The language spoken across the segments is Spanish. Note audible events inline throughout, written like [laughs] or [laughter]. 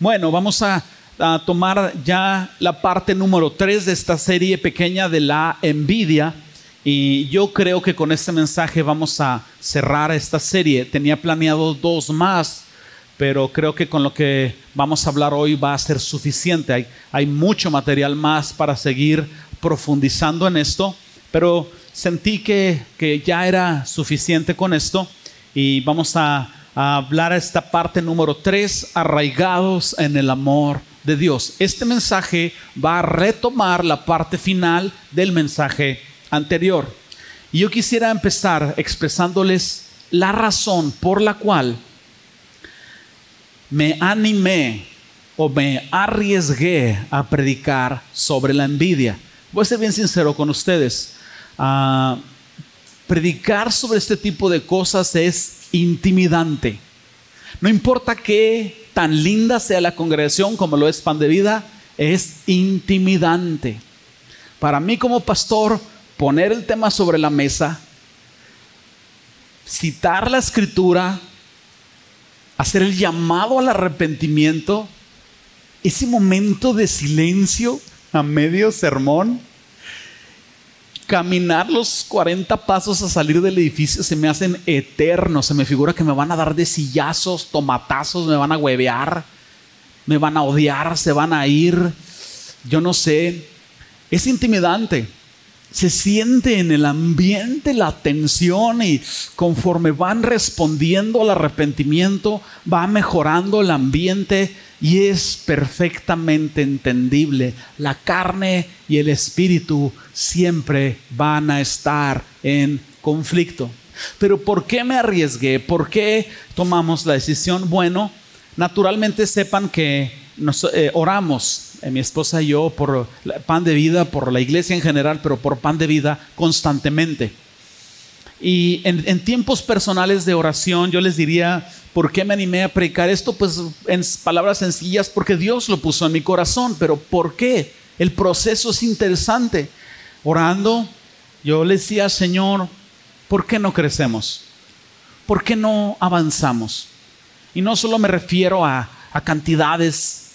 Bueno, vamos a, tomar ya la parte número 3 de esta serie pequeña de la envidia. Y yo creo que con este mensaje vamos a cerrar esta serie. Tenía planeado dos más, pero creo que con lo que vamos a hablar hoy va a ser suficiente. Hay, mucho material más para seguir profundizando en esto, pero sentí que, que ya era suficiente con esto y vamos a a hablar a esta parte número 3, arraigados en el amor de Dios. Este mensaje va a retomar la parte final del mensaje anterior. Y yo quisiera empezar expresándoles la razón por la cual me animé o me arriesgué a predicar sobre la envidia. Voy a ser bien sincero con ustedes. Ah, predicar sobre este tipo de cosas es intimidante. No importa qué tan linda sea la congregación como lo es Pan de Vida, es intimidante. Para mí como pastor, poner el tema sobre la mesa, citar la escritura, hacer el llamado al arrepentimiento, ese momento de silencio a medio sermón, caminar los 40 pasos a salir del edificio se me hacen eternos. Se me figura que me van a dar de sillazos, tomatazos, me van a huevear, me van a odiar, se van a ir. Yo no sé. Es intimidante. Se siente en el ambiente la tensión y conforme van respondiendo al arrepentimiento, va mejorando el ambiente y es perfectamente entendible. La carne y el espíritu siempre van a estar en conflicto. Pero ¿por qué me arriesgué? ¿Por qué tomamos la decisión? Bueno, naturalmente sepan que nos, eh, oramos, eh, mi esposa y yo, por pan de vida, por la iglesia en general, pero por pan de vida constantemente. Y en, tiempos personales de oración yo les diría, ¿por qué me animé a predicar esto? Pues en palabras sencillas, porque Dios lo puso en mi corazón, pero ¿por qué? El proceso es interesante. Orando, yo le decía, Señor, ¿por qué no crecemos? ¿Por qué no avanzamos? Y no solo me refiero a, a cantidades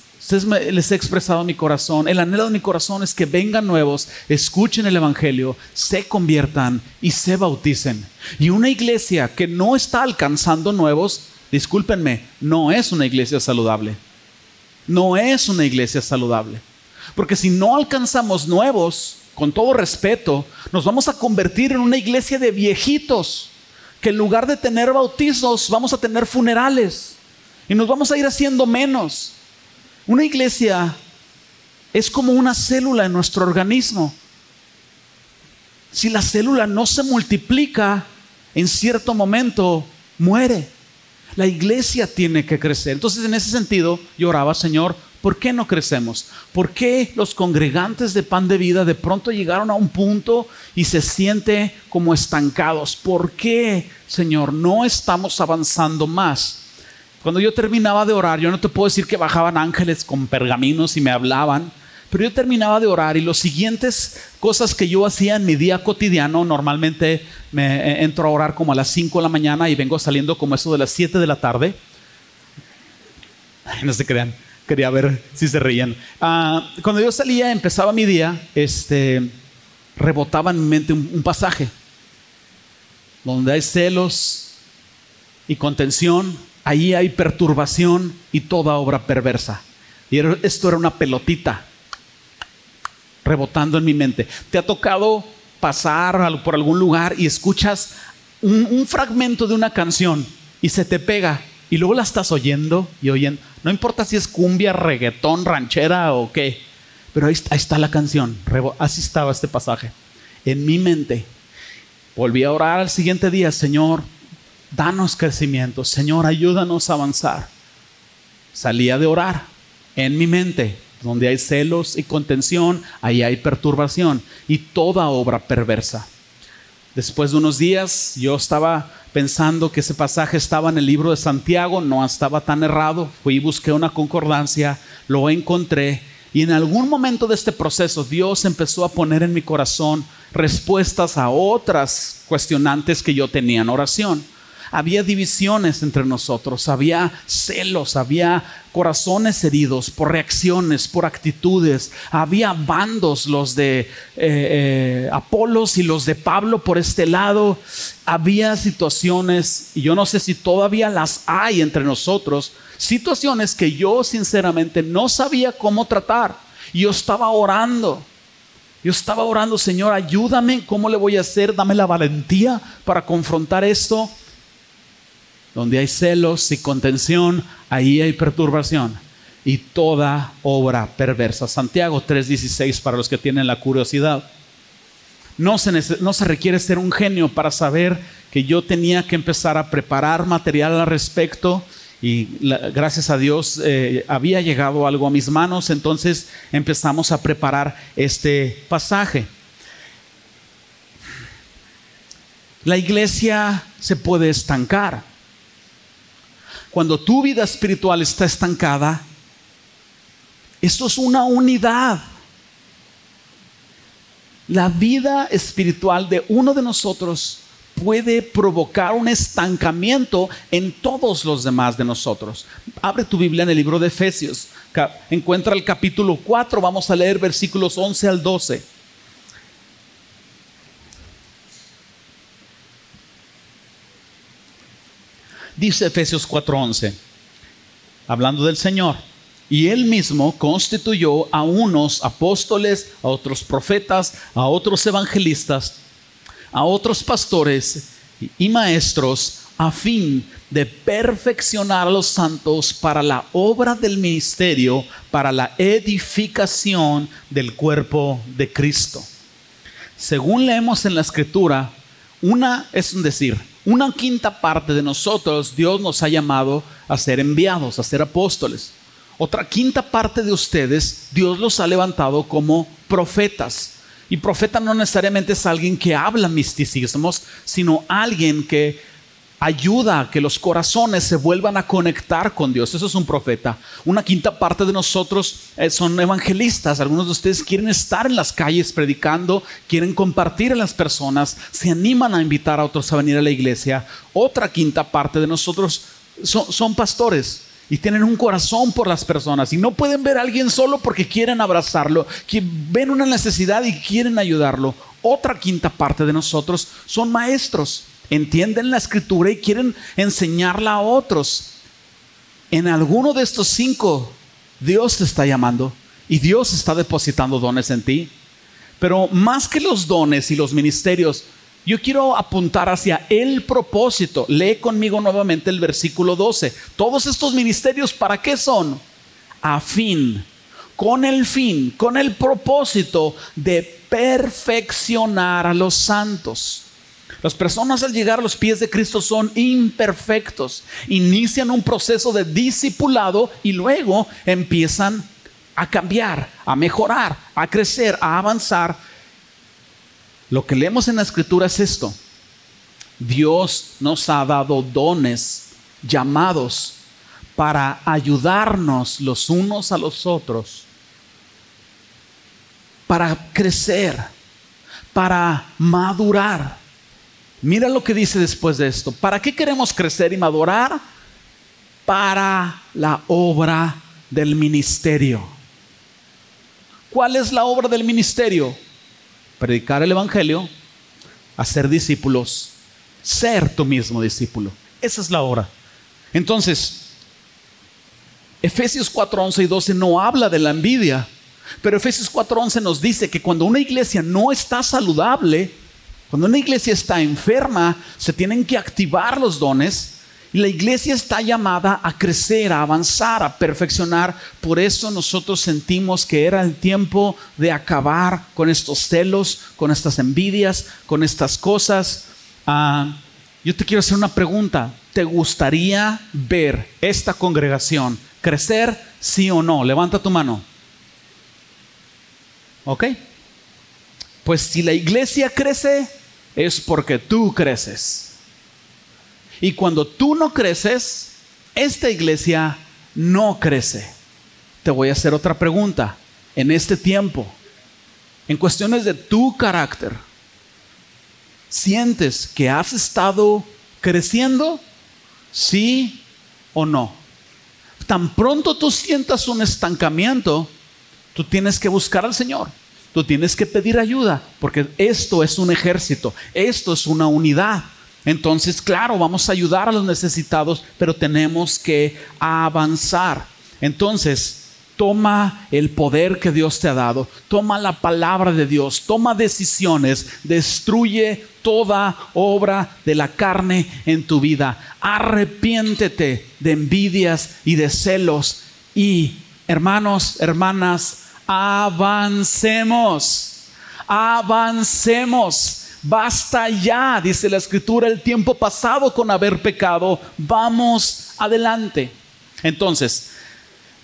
les he expresado mi corazón. El anhelo de mi corazón es que vengan nuevos, escuchen el Evangelio, se conviertan y se bauticen. Y una iglesia que no está alcanzando nuevos, discúlpenme, no es una iglesia saludable. No es una iglesia saludable. Porque si no alcanzamos nuevos, con todo respeto, nos vamos a convertir en una iglesia de viejitos, que en lugar de tener bautizos, vamos a tener funerales. Y nos vamos a ir haciendo menos. Una iglesia es como una célula en nuestro organismo. Si la célula no se multiplica, en cierto momento muere. La iglesia tiene que crecer. Entonces, en ese sentido, yo oraba, Señor, ¿por qué no crecemos? ¿Por qué los congregantes de pan de vida de pronto llegaron a un punto y se siente como estancados? ¿Por qué, Señor, no estamos avanzando más? Cuando yo terminaba de orar, yo no te puedo decir que bajaban ángeles con pergaminos y me hablaban, pero yo terminaba de orar y las siguientes cosas que yo hacía en mi día cotidiano, normalmente me eh, entro a orar como a las 5 de la mañana y vengo saliendo como eso de las 7 de la tarde. no se crean, quería ver si se reían. Ah, cuando yo salía, empezaba mi día, este, rebotaba en mi mente un pasaje donde hay celos y contención ahí hay perturbación y toda obra perversa. Y esto era una pelotita rebotando en mi mente. ¿Te ha tocado pasar por algún lugar y escuchas un, fragmento de una canción y se te pega y luego la estás oyendo y oyendo? No importa si es cumbia, reggaetón, ranchera o qué, pero ahí, está la canción. Así estaba este pasaje. En mi mente. Volví a orar al siguiente día, Señor, danos crecimiento, Señor, ayúdanos a avanzar. Salía de orar en mi mente, donde hay celos y contención, ahí hay perturbación y toda obra perversa. Después de unos días yo estaba pensando que ese pasaje estaba en el libro de Santiago, no estaba tan errado, fui y busqué una concordancia, lo encontré y en algún momento de este proceso Dios empezó a poner en mi corazón respuestas a otras cuestionantes que yo tenía en oración. Había divisiones entre nosotros, había celos, había corazones heridos por reacciones, por actitudes, había bandos, los de eh, eh, Apolos y los de Pablo por este lado, había situaciones, y yo no sé si todavía las hay entre nosotros, situaciones que yo sinceramente no sabía cómo tratar. Yo estaba orando yo estaba orando, Señor, ayúdame, ¿cómo le voy a hacer? Dame la valentía para confrontar esto. Donde hay celos y contención, ahí hay perturbación y toda obra perversa. Santiago 3:16 para los que tienen la curiosidad. No se, no se requiere ser un genio para saber que yo tenía que empezar a preparar material al respecto y gracias a Dios eh, había llegado algo a mis manos, entonces empezamos a preparar este pasaje. La iglesia se puede estancar. Cuando tu vida espiritual está estancada, esto es una unidad. La vida espiritual de uno de nosotros puede provocar un estancamiento en todos los demás de nosotros. Abre tu Biblia en el libro de Efesios, encuentra el capítulo 4, vamos a leer versículos 11 al 12. Dice Efesios 4:11, hablando del Señor, y él mismo constituyó a unos apóstoles, a otros profetas, a otros evangelistas, a otros pastores y maestros a fin de perfeccionar a los santos para la obra del ministerio, para la edificación del cuerpo de Cristo. Según leemos en la escritura, una es decir, una quinta parte de nosotros Dios nos ha llamado a ser enviados, a ser apóstoles. Otra quinta parte de ustedes Dios los ha levantado como profetas. Y profeta no necesariamente es alguien que habla misticismos, sino alguien que ayuda a que los corazones se vuelvan a conectar con Dios. Eso es un profeta. Una quinta parte de nosotros eh, son evangelistas. Algunos de ustedes quieren estar en las calles predicando, quieren compartir a las personas, se animan a invitar a otros a venir a la iglesia. Otra quinta parte de nosotros son, son pastores y tienen un corazón por las personas y no pueden ver a alguien solo porque quieren abrazarlo, que ven una necesidad y quieren ayudarlo. Otra quinta parte de nosotros son maestros, entienden la escritura y quieren enseñarla a otros. En alguno de estos cinco, Dios te está llamando y Dios está depositando dones en ti. Pero más que los dones y los ministerios, yo quiero apuntar hacia el propósito. Lee conmigo nuevamente el versículo 12. Todos estos ministerios, ¿para qué son? A fin, con el fin, con el propósito de perfeccionar a los santos. Las personas al llegar a los pies de Cristo son imperfectos. Inician un proceso de discipulado y luego empiezan a cambiar, a mejorar, a crecer, a avanzar lo que leemos en la escritura es esto. Dios nos ha dado dones, llamados, para ayudarnos los unos a los otros, para crecer, para madurar. Mira lo que dice después de esto. ¿Para qué queremos crecer y madurar? Para la obra del ministerio. ¿Cuál es la obra del ministerio? predicar el Evangelio, hacer discípulos, ser tu mismo discípulo. Esa es la hora. Entonces, Efesios 4, 11 y 12 no habla de la envidia, pero Efesios 4:11 nos dice que cuando una iglesia no está saludable, cuando una iglesia está enferma, se tienen que activar los dones la iglesia está llamada a crecer, a avanzar, a perfeccionar. Por eso nosotros sentimos que era el tiempo de acabar con estos celos, con estas envidias, con estas cosas. Ah, yo te quiero hacer una pregunta. ¿Te gustaría ver esta congregación crecer, sí o no? Levanta tu mano. ¿Ok? Pues si la iglesia crece, es porque tú creces. Y cuando tú no creces, esta iglesia no crece. Te voy a hacer otra pregunta. En este tiempo, en cuestiones de tu carácter, ¿sientes que has estado creciendo? ¿Sí o no? Tan pronto tú sientas un estancamiento, tú tienes que buscar al Señor. Tú tienes que pedir ayuda, porque esto es un ejército, esto es una unidad. Entonces, claro, vamos a ayudar a los necesitados, pero tenemos que avanzar. Entonces, toma el poder que Dios te ha dado, toma la palabra de Dios, toma decisiones, destruye toda obra de la carne en tu vida. Arrepiéntete de envidias y de celos y, hermanos, hermanas, avancemos, avancemos. Basta ya, dice la escritura, el tiempo pasado con haber pecado. Vamos adelante. Entonces,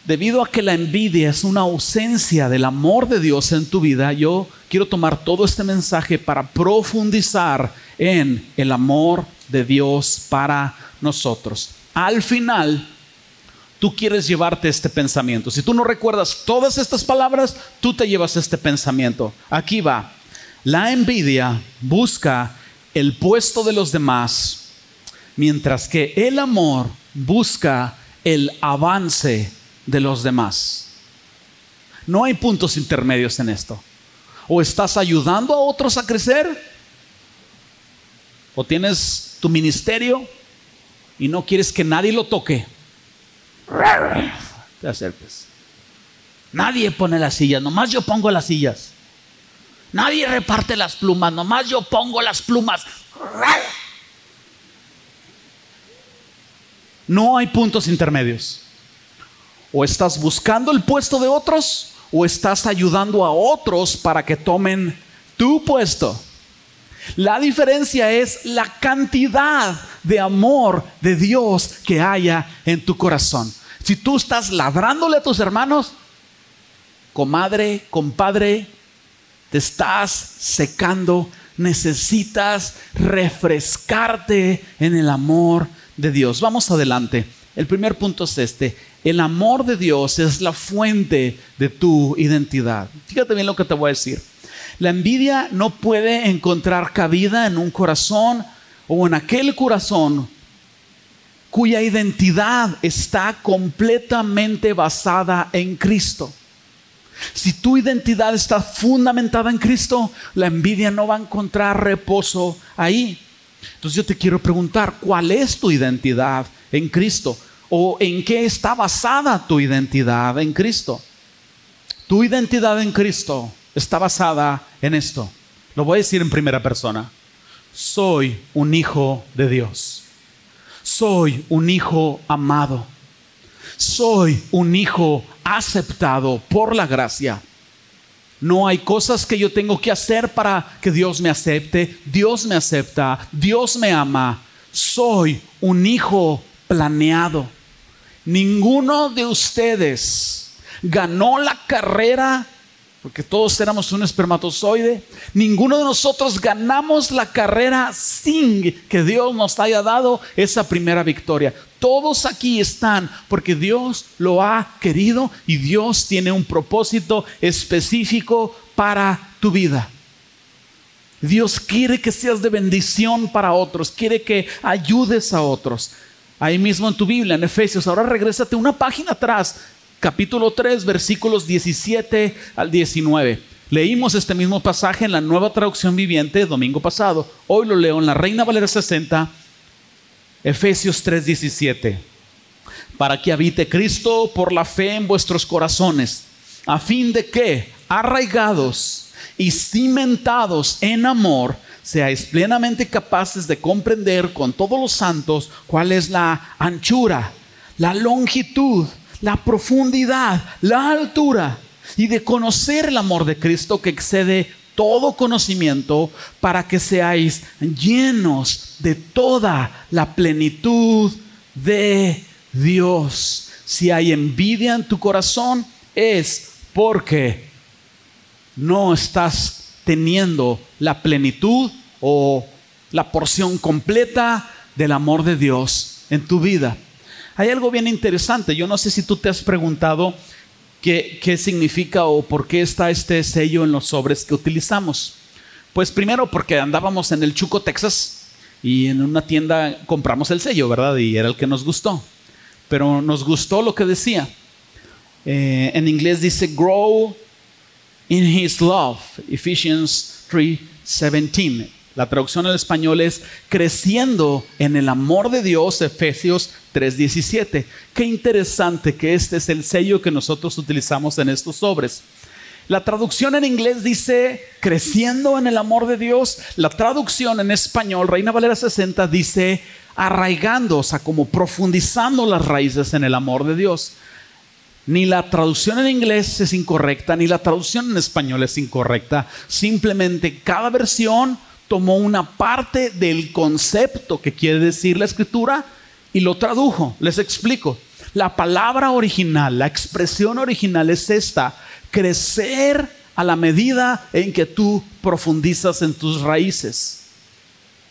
debido a que la envidia es una ausencia del amor de Dios en tu vida, yo quiero tomar todo este mensaje para profundizar en el amor de Dios para nosotros. Al final, tú quieres llevarte este pensamiento. Si tú no recuerdas todas estas palabras, tú te llevas este pensamiento. Aquí va. La envidia busca el puesto de los demás, mientras que el amor busca el avance de los demás. No hay puntos intermedios en esto. O estás ayudando a otros a crecer, o tienes tu ministerio y no quieres que nadie lo toque. Te acerques. Nadie pone las sillas, nomás yo pongo las sillas. Nadie reparte las plumas, nomás yo pongo las plumas. No hay puntos intermedios. O estás buscando el puesto de otros o estás ayudando a otros para que tomen tu puesto. La diferencia es la cantidad de amor de Dios que haya en tu corazón. Si tú estás ladrándole a tus hermanos, comadre, compadre, te estás secando, necesitas refrescarte en el amor de Dios. Vamos adelante. El primer punto es este. El amor de Dios es la fuente de tu identidad. Fíjate bien lo que te voy a decir. La envidia no puede encontrar cabida en un corazón o en aquel corazón cuya identidad está completamente basada en Cristo. Si tu identidad está fundamentada en Cristo, la envidia no va a encontrar reposo ahí. Entonces yo te quiero preguntar, ¿cuál es tu identidad en Cristo? ¿O en qué está basada tu identidad en Cristo? Tu identidad en Cristo está basada en esto. Lo voy a decir en primera persona. Soy un hijo de Dios. Soy un hijo amado. Soy un hijo aceptado por la gracia. No hay cosas que yo tengo que hacer para que Dios me acepte. Dios me acepta. Dios me ama. Soy un hijo planeado. Ninguno de ustedes ganó la carrera porque todos éramos un espermatozoide. Ninguno de nosotros ganamos la carrera sin que Dios nos haya dado esa primera victoria. Todos aquí están porque Dios lo ha querido y Dios tiene un propósito específico para tu vida. Dios quiere que seas de bendición para otros, quiere que ayudes a otros. Ahí mismo en tu Biblia, en Efesios, ahora regrésate una página atrás capítulo 3, versículos 17 al 19. Leímos este mismo pasaje en la nueva traducción viviente domingo pasado. Hoy lo leo en la Reina Valera 60, Efesios 3, 17. Para que habite Cristo por la fe en vuestros corazones, a fin de que, arraigados y cimentados en amor, seáis plenamente capaces de comprender con todos los santos cuál es la anchura, la longitud, la profundidad, la altura y de conocer el amor de Cristo que excede todo conocimiento para que seáis llenos de toda la plenitud de Dios. Si hay envidia en tu corazón es porque no estás teniendo la plenitud o la porción completa del amor de Dios en tu vida. Hay algo bien interesante. Yo no sé si tú te has preguntado qué, qué significa o por qué está este sello en los sobres que utilizamos. Pues primero porque andábamos en el Chuco, Texas, y en una tienda compramos el sello, ¿verdad? Y era el que nos gustó. Pero nos gustó lo que decía. Eh, en inglés dice, grow in his love, Ephesians 3:17. La traducción al español es creciendo en el amor de Dios, Efesios 3:17. Qué interesante que este es el sello que nosotros utilizamos en estos sobres. La traducción en inglés dice creciendo en el amor de Dios. La traducción en español, Reina Valera 60, dice arraigando, o sea, como profundizando las raíces en el amor de Dios. Ni la traducción en inglés es incorrecta, ni la traducción en español es incorrecta. Simplemente cada versión tomó una parte del concepto que quiere decir la escritura y lo tradujo. Les explico. La palabra original, la expresión original es esta crecer a la medida en que tú profundizas en tus raíces.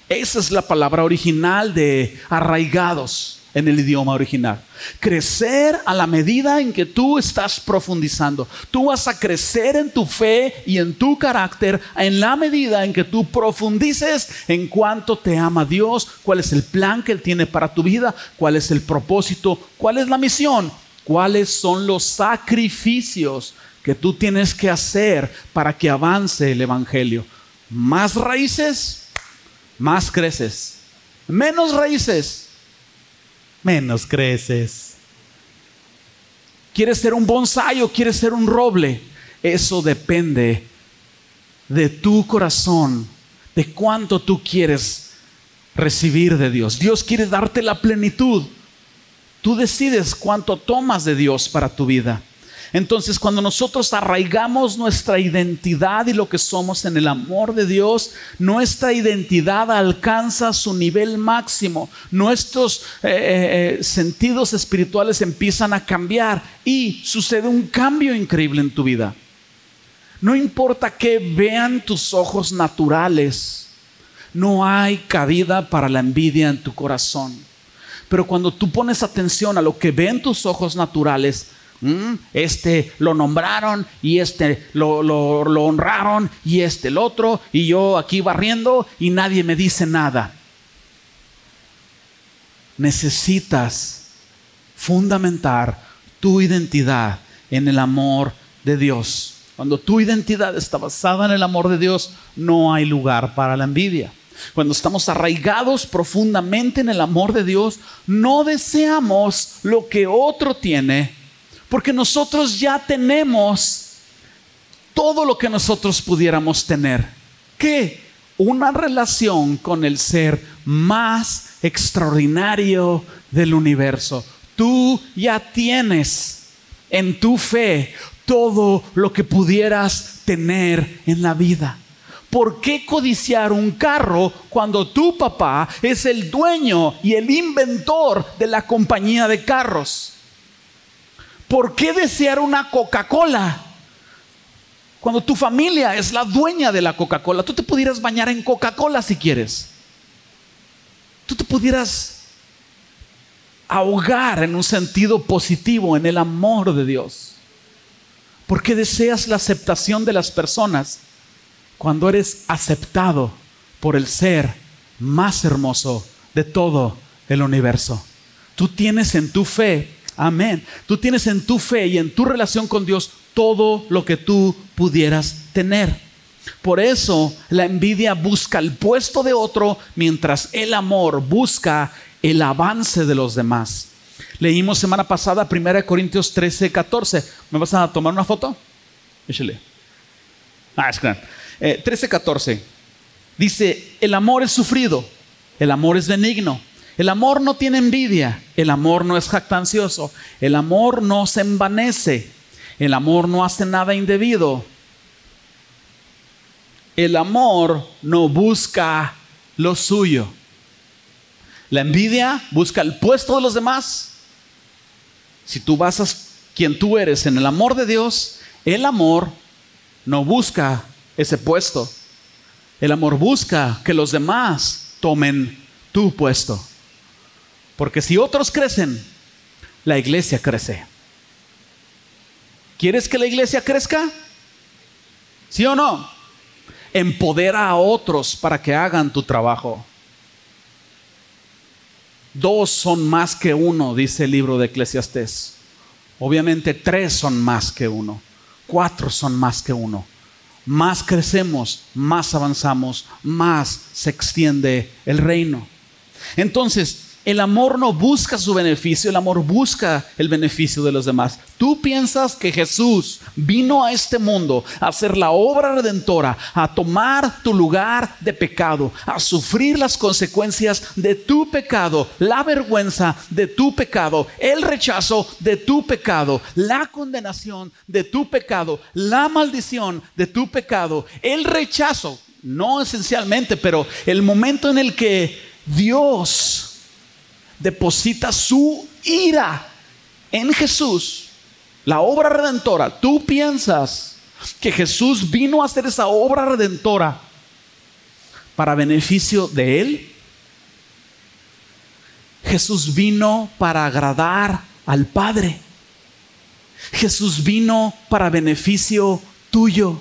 Esa es la palabra original de arraigados en el idioma original. Crecer a la medida en que tú estás profundizando. Tú vas a crecer en tu fe y en tu carácter en la medida en que tú profundices en cuánto te ama Dios, cuál es el plan que Él tiene para tu vida, cuál es el propósito, cuál es la misión, cuáles son los sacrificios que tú tienes que hacer para que avance el Evangelio. Más raíces, más creces. Menos raíces, menos creces. ¿Quieres ser un bonsai o quieres ser un roble? Eso depende de tu corazón, de cuánto tú quieres recibir de Dios. Dios quiere darte la plenitud. Tú decides cuánto tomas de Dios para tu vida. Entonces, cuando nosotros arraigamos nuestra identidad y lo que somos en el amor de Dios, nuestra identidad alcanza su nivel máximo. Nuestros eh, eh, eh, sentidos espirituales empiezan a cambiar y sucede un cambio increíble en tu vida. No importa que vean tus ojos naturales, no hay cabida para la envidia en tu corazón. Pero cuando tú pones atención a lo que ven tus ojos naturales, Mm, este lo nombraron y este lo, lo, honraron y este el otro y yo aquí barriendo y nadie me dice nada. Necesitas fundamentar tu identidad en el amor de Dios. Cuando tu identidad está basada en el amor de Dios, no hay lugar para la envidia. Cuando estamos arraigados profundamente en el amor de Dios, no deseamos lo que otro tiene, porque nosotros ya tenemos todo lo que nosotros pudiéramos tener. ¿Qué? Una relación con el ser más extraordinario del universo. Tú ya tienes en tu fe todo lo que pudieras tener en la vida. ¿Por qué codiciar un carro cuando tu papá es el dueño y el inventor de la compañía de carros? ¿Por qué desear una Coca-Cola? Cuando tu familia es la dueña de la Coca-Cola, tú te pudieras bañar en Coca-Cola si quieres. Tú te pudieras ahogar en un sentido positivo en el amor de Dios. ¿Por qué deseas la aceptación de las personas cuando eres aceptado por el ser más hermoso de todo el universo? Tú tienes en tu fe Amén. Tú tienes en tu fe y en tu relación con Dios todo lo que tú pudieras tener. Por eso la envidia busca el puesto de otro mientras el amor busca el avance de los demás. Leímos semana pasada 1 Corintios 13, 14. ¿Me vas a tomar una foto? Échale. Ah, es claro. 13, 14. Dice, el amor es sufrido, el amor es benigno. El amor no tiene envidia, el amor no es jactancioso, el amor no se envanece, el amor no hace nada indebido. El amor no busca lo suyo. La envidia busca el puesto de los demás. Si tú basas quien tú eres en el amor de Dios, el amor no busca ese puesto. El amor busca que los demás tomen tu puesto. Porque si otros crecen, la iglesia crece. ¿Quieres que la iglesia crezca? ¿Sí o no? Empodera a otros para que hagan tu trabajo. dos son más que uno, dice el libro de Eclesiastés. Obviamente tres son más que uno, cuatro son más que uno. Más crecemos, más avanzamos, más se extiende el reino. Entonces, el amor no busca su beneficio, el amor busca el beneficio de los demás. Tú piensas que Jesús vino a este mundo a hacer la obra redentora, a tomar tu lugar de pecado, a sufrir las consecuencias de tu pecado, la vergüenza de tu pecado, el rechazo de tu pecado, la condenación de tu pecado, la maldición de tu pecado, el rechazo, no esencialmente, pero el momento en el que Dios deposita su ira en Jesús, la obra redentora, tú piensas que Jesús vino a hacer esa obra redentora para beneficio de Él. Jesús vino para agradar al Padre. Jesús vino para beneficio tuyo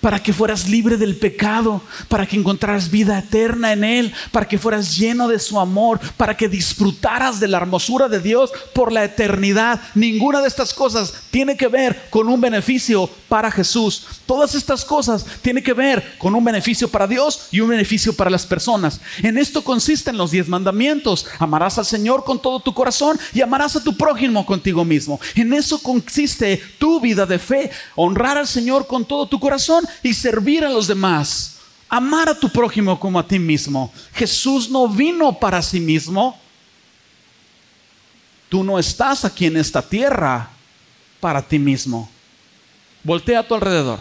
para que fueras libre del pecado, para que encontraras vida eterna en Él, para que fueras lleno de su amor, para que disfrutaras de la hermosura de Dios por la eternidad. Ninguna de estas cosas tiene que ver con un beneficio para Jesús. Todas estas cosas tienen que ver con un beneficio para Dios y un beneficio para las personas. En esto consisten los diez mandamientos. Amarás al Señor con todo tu corazón y amarás a tu prójimo contigo mismo. En eso consiste tu vida de fe. Honrar al Señor con todo tu corazón y servir a los demás. Amar a tu prójimo como a ti mismo. Jesús no vino para sí mismo. Tú no estás aquí en esta tierra para ti mismo. Voltea a tu alrededor.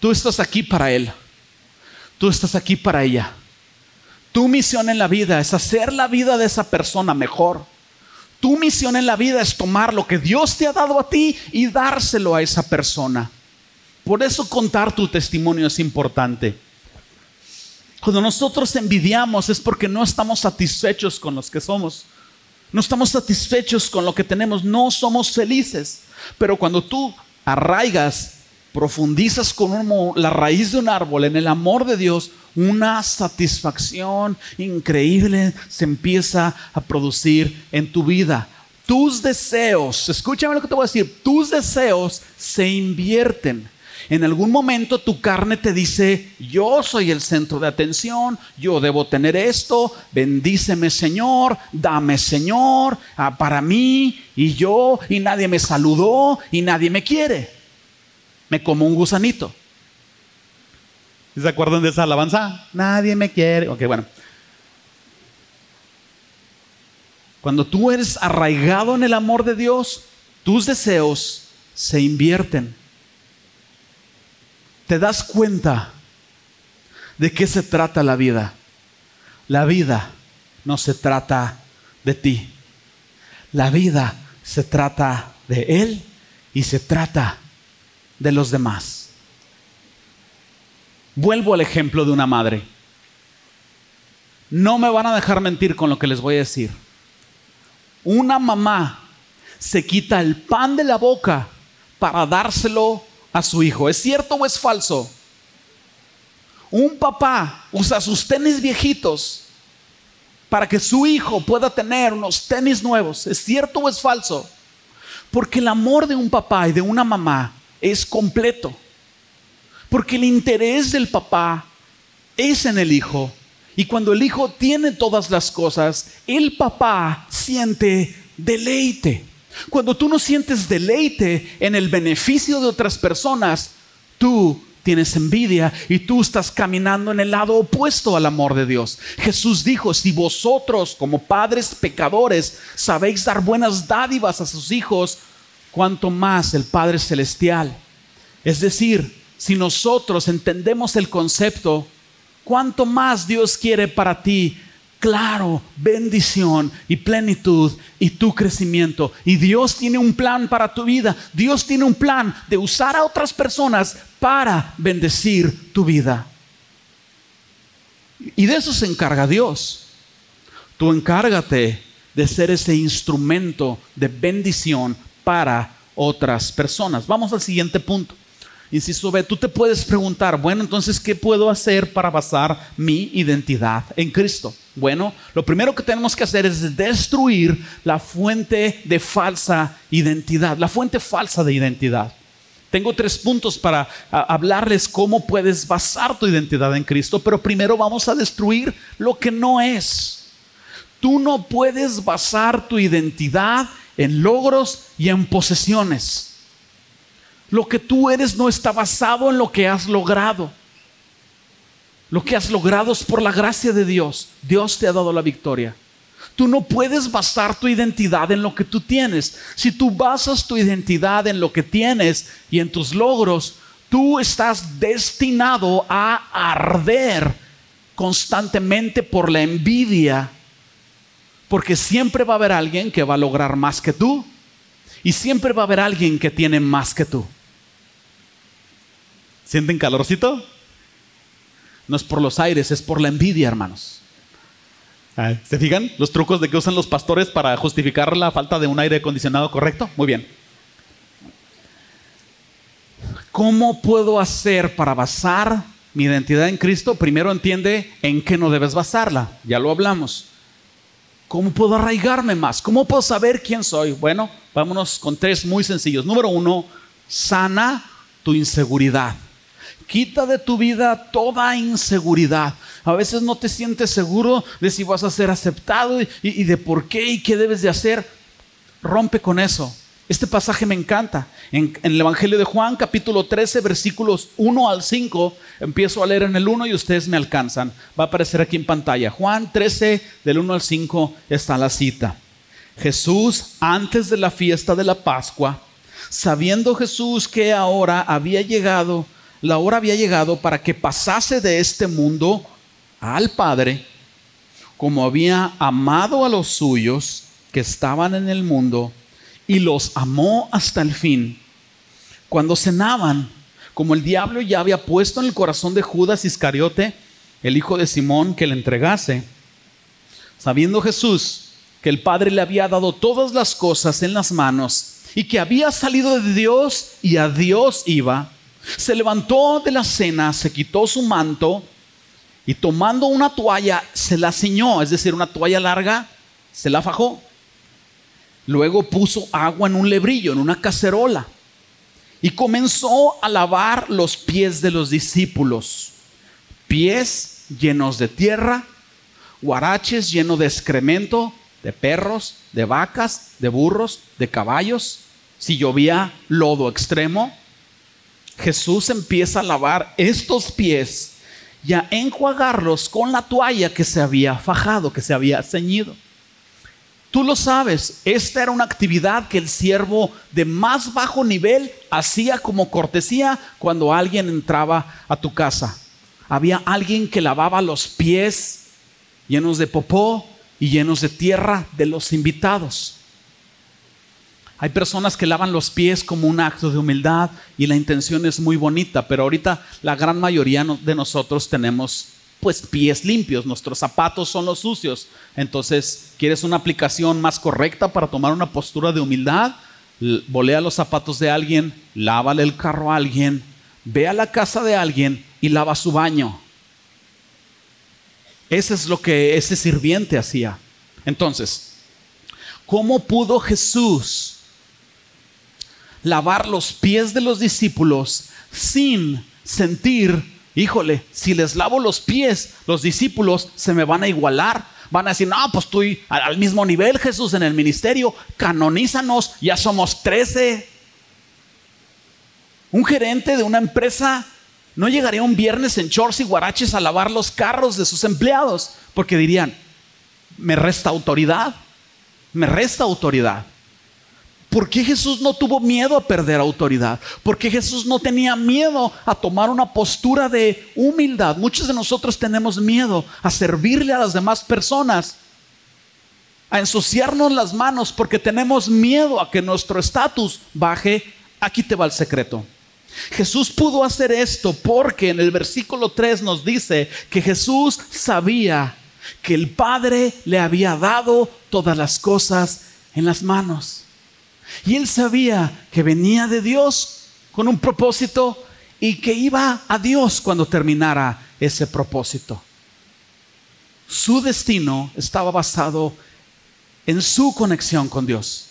Tú estás aquí para Él. Tú estás aquí para ella. Tu misión en la vida es hacer la vida de esa persona mejor. Tu misión en la vida es tomar lo que Dios te ha dado a ti y dárselo a esa persona. Por eso contar tu testimonio es importante. Cuando nosotros envidiamos es porque no estamos satisfechos con los que somos. No estamos satisfechos con lo que tenemos, no somos felices. Pero cuando tú arraigas, profundizas con la raíz de un árbol en el amor de Dios, una satisfacción increíble se empieza a producir en tu vida. Tus deseos, escúchame lo que te voy a decir, tus deseos se invierten en algún momento tu carne te dice, yo soy el centro de atención, yo debo tener esto, bendíceme Señor, dame Señor, ah, para mí y yo, y nadie me saludó y nadie me quiere. Me como un gusanito. ¿Se acuerdan de esa alabanza? Nadie me quiere. Ok, bueno. Cuando tú eres arraigado en el amor de Dios, tus deseos se invierten te das cuenta de qué se trata la vida. La vida no se trata de ti. La vida se trata de Él y se trata de los demás. Vuelvo al ejemplo de una madre. No me van a dejar mentir con lo que les voy a decir. Una mamá se quita el pan de la boca para dárselo a su hijo. ¿Es cierto o es falso? Un papá usa sus tenis viejitos para que su hijo pueda tener unos tenis nuevos. ¿Es cierto o es falso? Porque el amor de un papá y de una mamá es completo. Porque el interés del papá es en el hijo. Y cuando el hijo tiene todas las cosas, el papá siente deleite. Cuando tú no sientes deleite en el beneficio de otras personas, tú tienes envidia y tú estás caminando en el lado opuesto al amor de Dios. Jesús dijo, si vosotros como padres pecadores sabéis dar buenas dádivas a sus hijos, cuanto más el Padre Celestial. Es decir, si nosotros entendemos el concepto, cuánto más Dios quiere para ti claro, bendición y plenitud y tu crecimiento. Y Dios tiene un plan para tu vida. Dios tiene un plan de usar a otras personas para bendecir tu vida. Y de eso se encarga Dios. Tú encárgate de ser ese instrumento de bendición para otras personas. Vamos al siguiente punto. Inciso B, tú te puedes preguntar, bueno, entonces, ¿qué puedo hacer para basar mi identidad en Cristo? Bueno, lo primero que tenemos que hacer es destruir la fuente de falsa identidad, la fuente falsa de identidad. Tengo tres puntos para hablarles cómo puedes basar tu identidad en Cristo, pero primero vamos a destruir lo que no es. Tú no puedes basar tu identidad en logros y en posesiones. Lo que tú eres no está basado en lo que has logrado. Lo que has logrado es por la gracia de Dios. Dios te ha dado la victoria. Tú no puedes basar tu identidad en lo que tú tienes. Si tú basas tu identidad en lo que tienes y en tus logros, tú estás destinado a arder constantemente por la envidia. Porque siempre va a haber alguien que va a lograr más que tú. Y siempre va a haber alguien que tiene más que tú. ¿Sienten calorcito? No es por los aires, es por la envidia, hermanos. Ah, ¿Se fijan los trucos de que usan los pastores para justificar la falta de un aire acondicionado correcto? Muy bien. ¿Cómo puedo hacer para basar mi identidad en Cristo? Primero entiende en qué no debes basarla. Ya lo hablamos. ¿Cómo puedo arraigarme más? ¿Cómo puedo saber quién soy? Bueno, vámonos con tres muy sencillos. Número uno, sana tu inseguridad. Quita de tu vida toda inseguridad. A veces no te sientes seguro de si vas a ser aceptado y, de por qué y qué debes de hacer. Rompe con eso. Este pasaje me encanta. En, el Evangelio de Juan, capítulo 13, versículos 1 al 5, empiezo a leer en el 1 y ustedes me alcanzan. Va a aparecer aquí en pantalla. Juan 13, del 1 al 5, está la cita. Jesús, antes de la fiesta de la Pascua, sabiendo Jesús que ahora había llegado la hora había llegado para que pasase de este mundo al Padre, como había amado a los suyos que estaban en el mundo, y los amó hasta el fin. Cuando cenaban, como el diablo ya había puesto en el corazón de Judas Iscariote, el hijo de Simón, que le entregase, sabiendo Jesús que el Padre le había dado todas las cosas en las manos y que había salido de Dios y a Dios iba, se levantó de la cena, se quitó su manto y tomando una toalla se la ciñó, es decir, una toalla larga, se la fajó. Luego puso agua en un lebrillo, en una cacerola, y comenzó a lavar los pies de los discípulos. Pies llenos de tierra, guaraches llenos de excremento, de perros, de vacas, de burros, de caballos. Si llovía lodo extremo, Jesús empieza a lavar estos pies y a enjuagarlos con la toalla que se había fajado, que se había ceñido. Tú lo sabes, esta era una actividad que el siervo de más bajo nivel hacía como cortesía cuando alguien entraba a tu casa. Había alguien que lavaba los pies llenos de popó y llenos de tierra de los invitados. Hay personas que lavan los pies como un acto de humildad y la intención es muy bonita, pero ahorita la gran mayoría de nosotros tenemos pues pies limpios, nuestros zapatos son los sucios. Entonces, ¿quieres una aplicación más correcta para tomar una postura de humildad? Volea los zapatos de alguien, lávale el carro a alguien, ve a la casa de alguien y lava su baño. Ese es lo que ese sirviente hacía. Entonces, ¿cómo pudo Jesús lavar los pies de los discípulos sin sentir, híjole, si les lavo los pies, los discípulos se me van a igualar. Van a decir, no, pues estoy al mismo nivel, Jesús, en el ministerio, canonízanos, ya somos trece. Un gerente de una empresa no llegaría un viernes en shorts y guaraches a lavar los carros de sus empleados, porque dirían, me resta autoridad, me resta autoridad. ¿Por qué Jesús no tuvo miedo a perder autoridad? ¿Por qué Jesús no tenía miedo a tomar una postura de humildad? Muchos de nosotros tenemos miedo a servirle a las demás personas, a ensuciarnos las manos porque tenemos miedo a que nuestro estatus baje. Aquí te va el secreto. Jesús pudo hacer esto porque en el versículo 3 nos dice que Jesús sabía que el Padre le había dado todas las cosas en las manos. Y él sabía que venía de Dios con un propósito y que iba a Dios cuando terminara ese propósito. Su destino estaba basado en su conexión con Dios.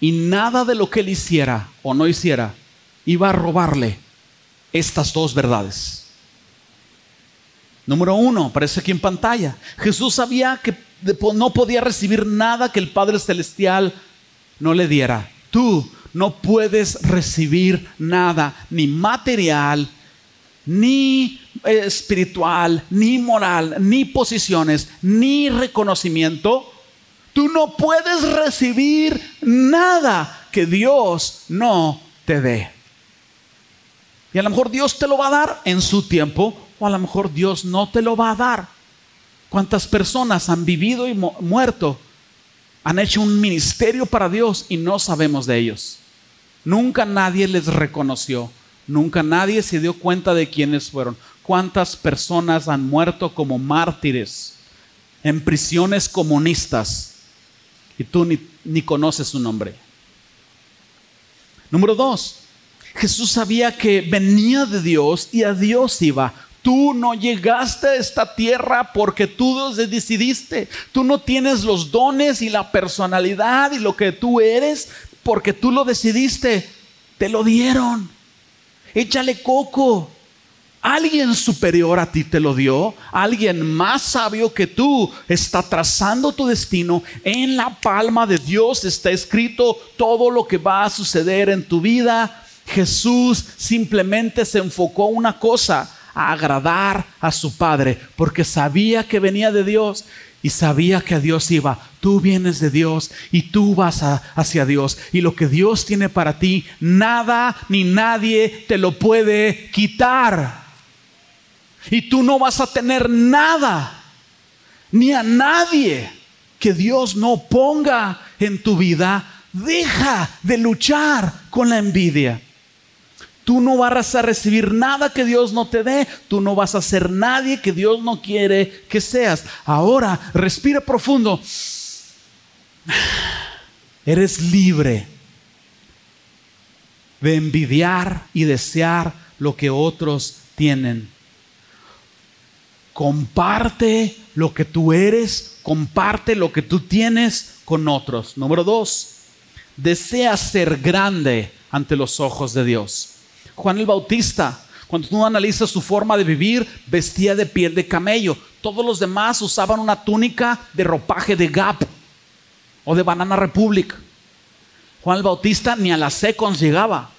Y nada de lo que él hiciera o no hiciera iba a robarle estas dos verdades. Número uno, aparece aquí en pantalla. Jesús sabía que no podía recibir nada que el Padre Celestial no le diera. Tú no puedes recibir nada, ni material, ni espiritual, ni moral, ni posiciones, ni reconocimiento. Tú no puedes recibir nada que Dios no te dé. Y a lo mejor Dios te lo va a dar en su tiempo, o a lo mejor Dios no te lo va a dar. ¿Cuántas personas han vivido y muerto? Han hecho un ministerio para Dios y no sabemos de ellos. Nunca nadie les reconoció. Nunca nadie se dio cuenta de quiénes fueron. ¿Cuántas personas han muerto como mártires en prisiones comunistas? Y tú ni, ni conoces su nombre. Número dos, Jesús sabía que venía de Dios y a Dios iba. Tú no llegaste a esta tierra porque tú decidiste. Tú no tienes los dones y la personalidad y lo que tú eres porque tú lo decidiste. Te lo dieron. Échale coco. Alguien superior a ti te lo dio. Alguien más sabio que tú está trazando tu destino. En la palma de Dios está escrito todo lo que va a suceder en tu vida. Jesús simplemente se enfocó una cosa agradar a su Padre, porque sabía que venía de Dios y sabía que a Dios iba. Tú vienes de Dios y tú vas hacia Dios. Y lo que Dios tiene para ti, nada ni nadie te lo puede quitar. Y tú no vas a tener nada, ni a nadie que Dios no ponga en tu vida. Deja de luchar con la envidia. Tú no vas a recibir nada que Dios no te dé. Tú no vas a ser nadie que Dios no quiere que seas. Ahora, respira profundo. Eres libre de envidiar y desear lo que otros tienen. Comparte lo que tú eres, comparte lo que tú tienes con otros. Número dos, desea ser grande ante los ojos de Dios. Juan el Bautista, cuando tú analizas su forma de vivir, vestía de piel de camello. Todos los demás usaban una túnica de ropaje de Gap o de Banana Republic. Juan el Bautista ni a las secons llegaba.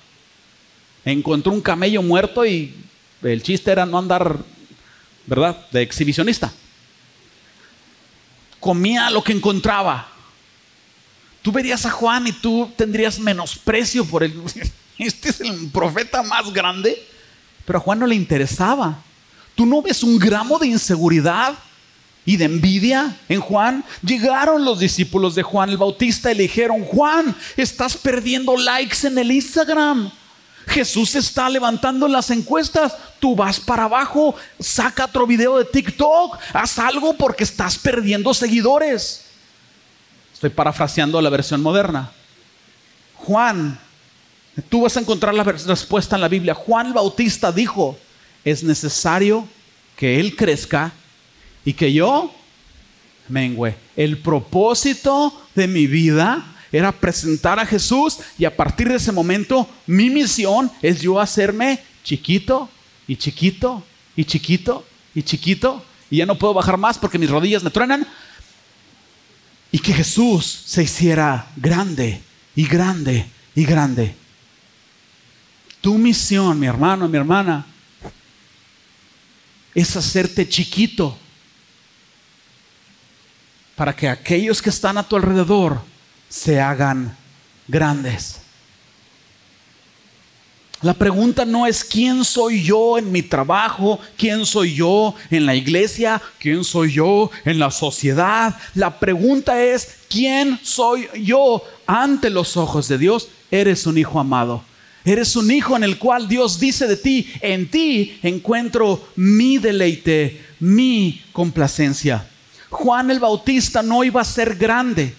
Encontró un camello muerto y el chiste era no andar, ¿verdad?, de exhibicionista. Comía lo que encontraba. Tú verías a Juan y tú tendrías menosprecio por él. [laughs] [laughs] Este es el profeta más grande. Pero a Juan no le interesaba. ¿Tú no ves un gramo de inseguridad y de envidia en Juan? Llegaron los discípulos de Juan el Bautista y le dijeron, Juan, estás perdiendo likes en el Instagram. Jesús está levantando las encuestas. Tú vas para abajo, saca otro video de TikTok, haz algo porque estás perdiendo seguidores. Estoy parafraseando la versión moderna. Juan Tú vas a encontrar la respuesta en la Biblia. Juan Bautista dijo, es necesario que Él crezca y que yo mengüe. El propósito de mi vida era presentar a Jesús y a partir de ese momento mi misión es yo hacerme chiquito y chiquito y chiquito y chiquito y ya no puedo bajar más porque mis rodillas me truenan y que Jesús se hiciera grande y grande y grande. Tu misión, mi hermano, mi hermana, es hacerte chiquito para que aquellos que están a tu alrededor se hagan grandes. La pregunta no es quién soy yo en mi trabajo, quién soy yo en la iglesia, quién soy yo en la sociedad. La pregunta es quién soy yo ante los ojos de Dios. Eres un hijo amado. Eres un hijo en el cual Dios dice de ti, en ti encuentro mi deleite, mi complacencia. Juan el Bautista no iba a ser grande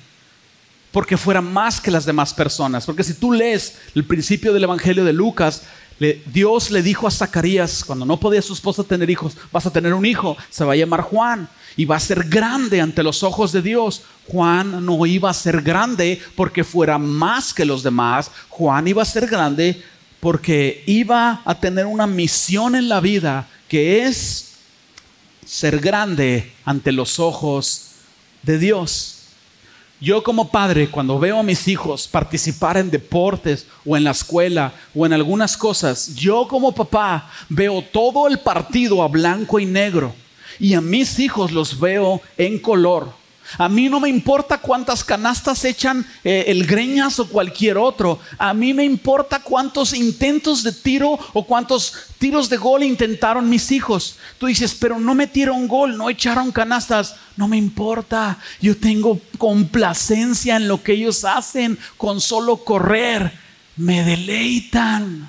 porque fuera más que las demás personas. Porque si tú lees el principio del Evangelio de Lucas, Dios le dijo a Zacarías, cuando no podía su esposa tener hijos, vas a tener un hijo, se va a llamar Juan y va a ser grande ante los ojos de Dios. Juan no iba a ser grande porque fuera más que los demás, Juan iba a ser grande porque iba a tener una misión en la vida que es ser grande ante los ojos de Dios. Yo como padre, cuando veo a mis hijos participar en deportes o en la escuela o en algunas cosas, yo como papá veo todo el partido a blanco y negro y a mis hijos los veo en color. A mí no me importa cuántas canastas echan eh, el Greñas o cualquier otro. A mí me importa cuántos intentos de tiro o cuántos tiros de gol intentaron mis hijos. Tú dices, pero no metieron gol, no echaron canastas. No me importa. Yo tengo complacencia en lo que ellos hacen con solo correr. Me deleitan.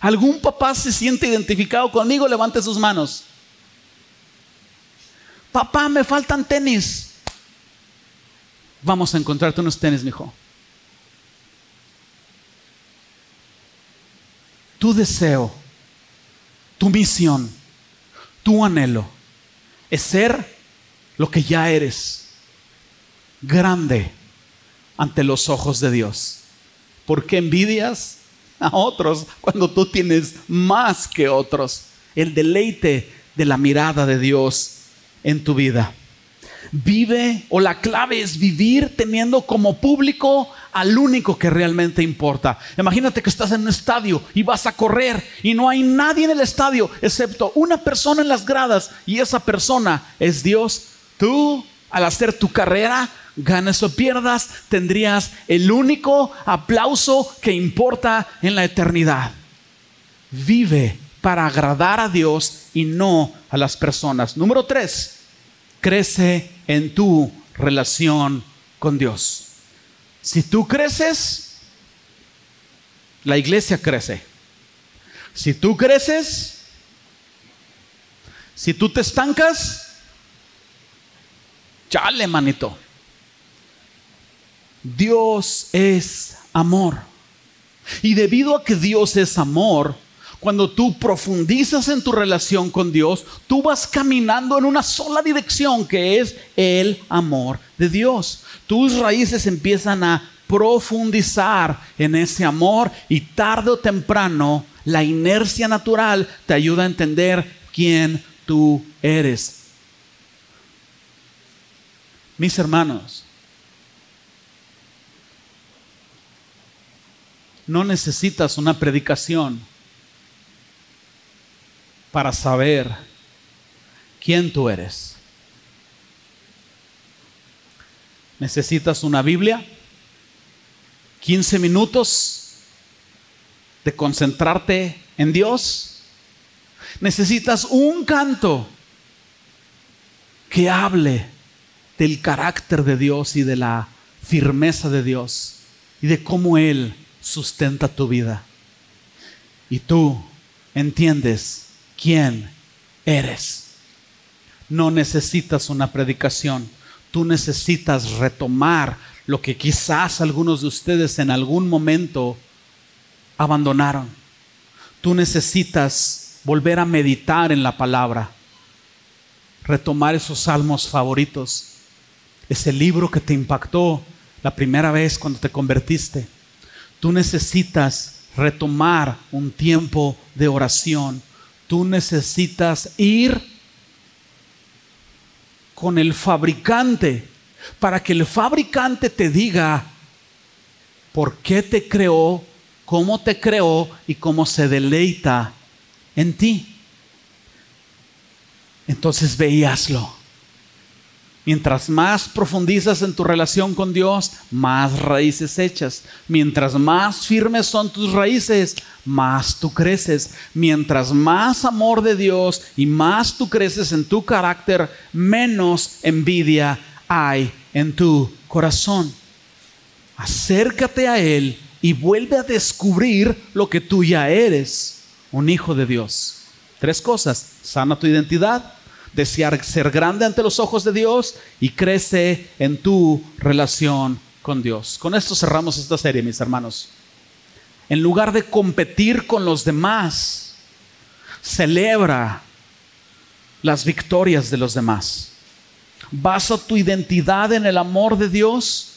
¿Algún papá se siente identificado conmigo? Levante sus manos. Papá, me faltan tenis vamos a encontrarte unos tenis, hijo. Tu deseo, tu misión, tu anhelo es ser lo que ya eres, grande ante los ojos de Dios. ¿Por qué envidias a otros cuando tú tienes más que otros? El deleite de la mirada de Dios en tu vida. Vive o la clave es vivir teniendo como público al único que realmente importa. Imagínate que estás en un estadio y vas a correr y no hay nadie en el estadio excepto una persona en las gradas y esa persona es Dios. Tú, al hacer tu carrera, ganes o pierdas, tendrías el único aplauso que importa en la eternidad. Vive para agradar a Dios y no a las personas. Número tres, crece en tu relación con Dios. Si tú creces, la iglesia crece. Si tú creces, si tú te estancas, chale, manito. Dios es amor. Y debido a que Dios es amor, cuando tú profundizas en tu relación con Dios, tú vas caminando en una sola dirección que es el amor de Dios. Tus raíces empiezan a profundizar en ese amor y tarde o temprano la inercia natural te ayuda a entender quién tú eres. Mis hermanos, no necesitas una predicación para saber quién tú eres. Necesitas una Biblia, 15 minutos de concentrarte en Dios. Necesitas un canto que hable del carácter de Dios y de la firmeza de Dios y de cómo Él sustenta tu vida. Y tú entiendes quién eres. No necesitas una predicación, tú necesitas retomar lo que quizás algunos de ustedes en algún momento abandonaron. Tú necesitas volver a meditar en la palabra, retomar esos salmos favoritos, ese libro que te impactó la primera vez cuando te convertiste. Tú necesitas retomar un tiempo de oración tú necesitas ir con el fabricante para que el fabricante te diga por qué te creó, cómo te creó y cómo se deleita en ti. Entonces veíaslo. Mientras más profundizas en tu relación con Dios, más raíces echas. Mientras más firmes son tus raíces, más tú creces. Mientras más amor de Dios y más tú creces en tu carácter, menos envidia hay en tu corazón. Acércate a Él y vuelve a descubrir lo que tú ya eres, un hijo de Dios. Tres cosas. Sana tu identidad desear ser grande ante los ojos de Dios y crece en tu relación con Dios. Con esto cerramos esta serie, mis hermanos. En lugar de competir con los demás, celebra las victorias de los demás. Basa tu identidad en el amor de Dios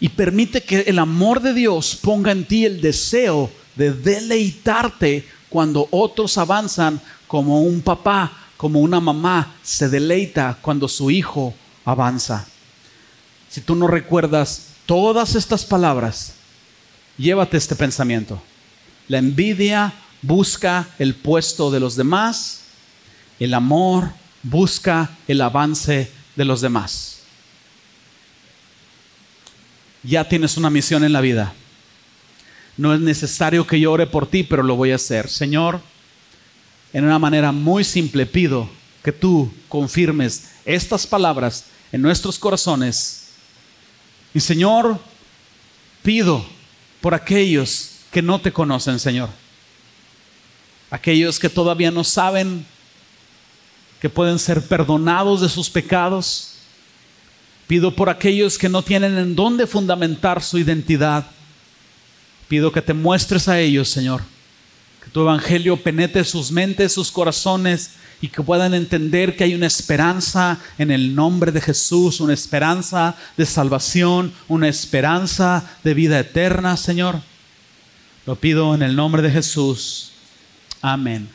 y permite que el amor de Dios ponga en ti el deseo de deleitarte cuando otros avanzan como un papá, como una mamá se deleita cuando su hijo avanza. Si tú no recuerdas todas estas palabras, llévate este pensamiento. La envidia busca el puesto de los demás, el amor busca el avance de los demás. Ya tienes una misión en la vida. No es necesario que yo ore por ti, pero lo voy a hacer. Señor, en una manera muy simple pido que tú confirmes estas palabras en nuestros corazones. Y Señor, pido por aquellos que no te conocen, Señor. Aquellos que todavía no saben que pueden ser perdonados de sus pecados. Pido por aquellos que no tienen en dónde fundamentar su identidad. Pido que te muestres a ellos, Señor. Tu evangelio penetre sus mentes, sus corazones y que puedan entender que hay una esperanza en el nombre de Jesús, una esperanza de salvación, una esperanza de vida eterna, Señor. Lo pido en el nombre de Jesús. Amén.